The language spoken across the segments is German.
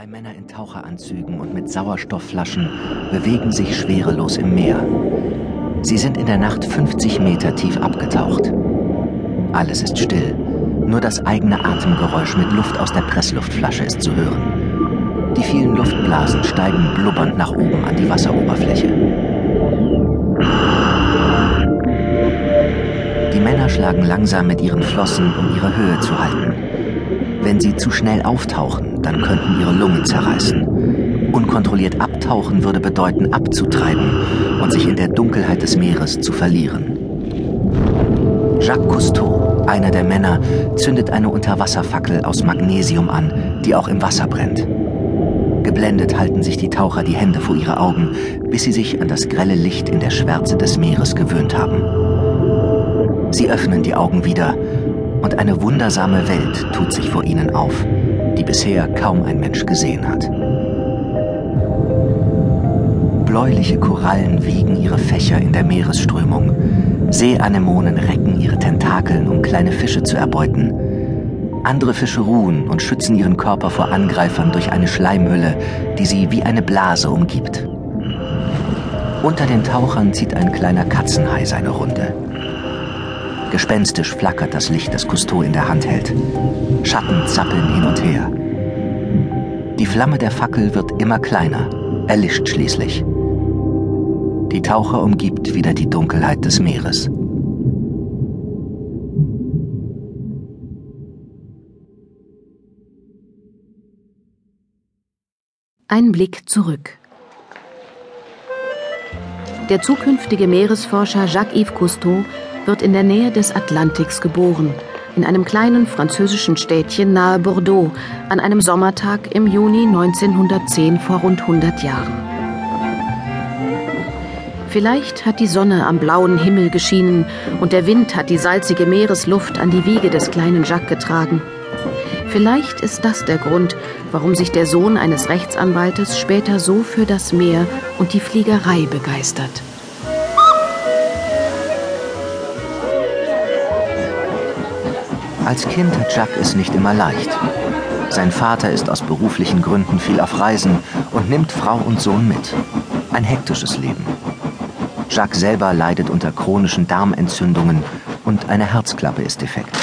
Drei Männer in Taucheranzügen und mit Sauerstoffflaschen bewegen sich schwerelos im Meer. Sie sind in der Nacht 50 Meter tief abgetaucht. Alles ist still. Nur das eigene Atemgeräusch mit Luft aus der Pressluftflasche ist zu hören. Die vielen Luftblasen steigen blubbernd nach oben an die Wasseroberfläche. Die Männer schlagen langsam mit ihren Flossen, um ihre Höhe zu halten. Wenn sie zu schnell auftauchen, dann könnten ihre Lungen zerreißen. Unkontrolliert abtauchen würde bedeuten, abzutreiben und sich in der Dunkelheit des Meeres zu verlieren. Jacques Cousteau, einer der Männer, zündet eine Unterwasserfackel aus Magnesium an, die auch im Wasser brennt. Geblendet halten sich die Taucher die Hände vor ihre Augen, bis sie sich an das grelle Licht in der Schwärze des Meeres gewöhnt haben. Sie öffnen die Augen wieder und eine wundersame Welt tut sich vor ihnen auf, die bisher kaum ein Mensch gesehen hat. Bläuliche Korallen wiegen ihre Fächer in der Meeresströmung. Seeanemonen recken ihre Tentakeln, um kleine Fische zu erbeuten. Andere Fische ruhen und schützen ihren Körper vor Angreifern durch eine Schleimhülle, die sie wie eine Blase umgibt. Unter den Tauchern zieht ein kleiner Katzenhai seine Runde. Gespenstisch flackert das Licht, das Cousteau in der Hand hält. Schatten zappeln hin und her. Die Flamme der Fackel wird immer kleiner, erlischt schließlich. Die Taucher umgibt wieder die Dunkelheit des Meeres. Ein Blick zurück. Der zukünftige Meeresforscher Jacques-Yves Cousteau wird in der Nähe des Atlantiks geboren, in einem kleinen französischen Städtchen nahe Bordeaux, an einem Sommertag im Juni 1910 vor rund 100 Jahren. Vielleicht hat die Sonne am blauen Himmel geschienen und der Wind hat die salzige Meeresluft an die Wiege des kleinen Jacques getragen. Vielleicht ist das der Grund, warum sich der Sohn eines Rechtsanwaltes später so für das Meer und die Fliegerei begeistert. Als Kind hat Jacques es nicht immer leicht. Sein Vater ist aus beruflichen Gründen viel auf Reisen und nimmt Frau und Sohn mit. Ein hektisches Leben. Jacques selber leidet unter chronischen Darmentzündungen und eine Herzklappe ist defekt.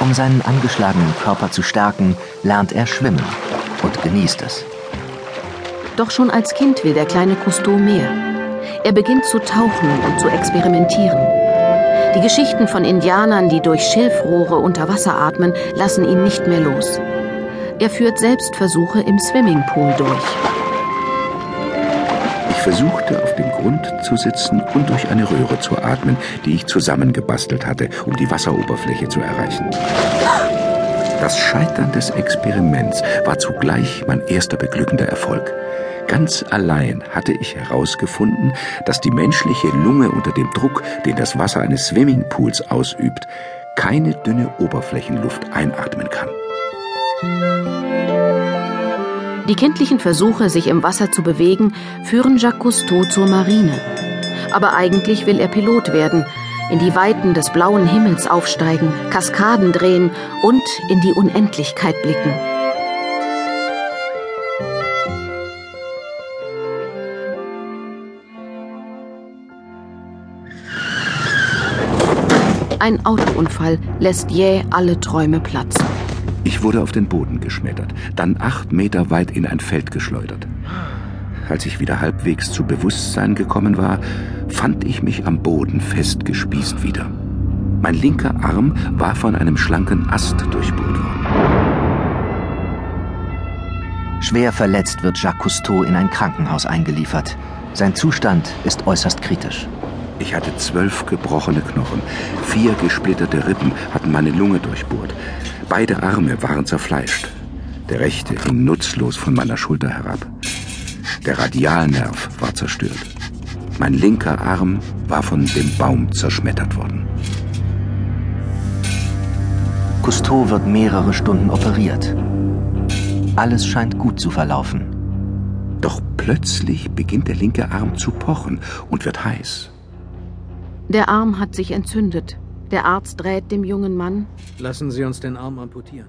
Um seinen angeschlagenen Körper zu stärken, lernt er schwimmen und genießt es. Doch schon als Kind will der kleine Cousteau mehr. Er beginnt zu tauchen und zu experimentieren. Die Geschichten von Indianern, die durch Schilfrohre unter Wasser atmen, lassen ihn nicht mehr los. Er führt Selbstversuche im Swimmingpool durch. Ich versuchte auf dem Grund zu sitzen und durch eine Röhre zu atmen, die ich zusammengebastelt hatte, um die Wasseroberfläche zu erreichen. Das Scheitern des Experiments war zugleich mein erster beglückender Erfolg. Ganz allein hatte ich herausgefunden, dass die menschliche Lunge unter dem Druck, den das Wasser eines Swimmingpools ausübt, keine dünne Oberflächenluft einatmen kann. Die kindlichen Versuche, sich im Wasser zu bewegen, führen Jacques Cousteau zur Marine. Aber eigentlich will er Pilot werden, in die Weiten des blauen Himmels aufsteigen, Kaskaden drehen und in die Unendlichkeit blicken. Ein Autounfall lässt jäh alle Träume platzen. Ich wurde auf den Boden geschmettert, dann acht Meter weit in ein Feld geschleudert. Als ich wieder halbwegs zu Bewusstsein gekommen war, fand ich mich am Boden festgespießt wieder. Mein linker Arm war von einem schlanken Ast durchbohrt worden. Schwer verletzt wird Jacques Cousteau in ein Krankenhaus eingeliefert. Sein Zustand ist äußerst kritisch. Ich hatte zwölf gebrochene Knochen. Vier gesplitterte Rippen hatten meine Lunge durchbohrt. Beide Arme waren zerfleischt. Der rechte hing nutzlos von meiner Schulter herab. Der Radialnerv war zerstört. Mein linker Arm war von dem Baum zerschmettert worden. Cousteau wird mehrere Stunden operiert. Alles scheint gut zu verlaufen. Doch plötzlich beginnt der linke Arm zu pochen und wird heiß. Der Arm hat sich entzündet. Der Arzt rät dem jungen Mann. Lassen Sie uns den Arm amputieren.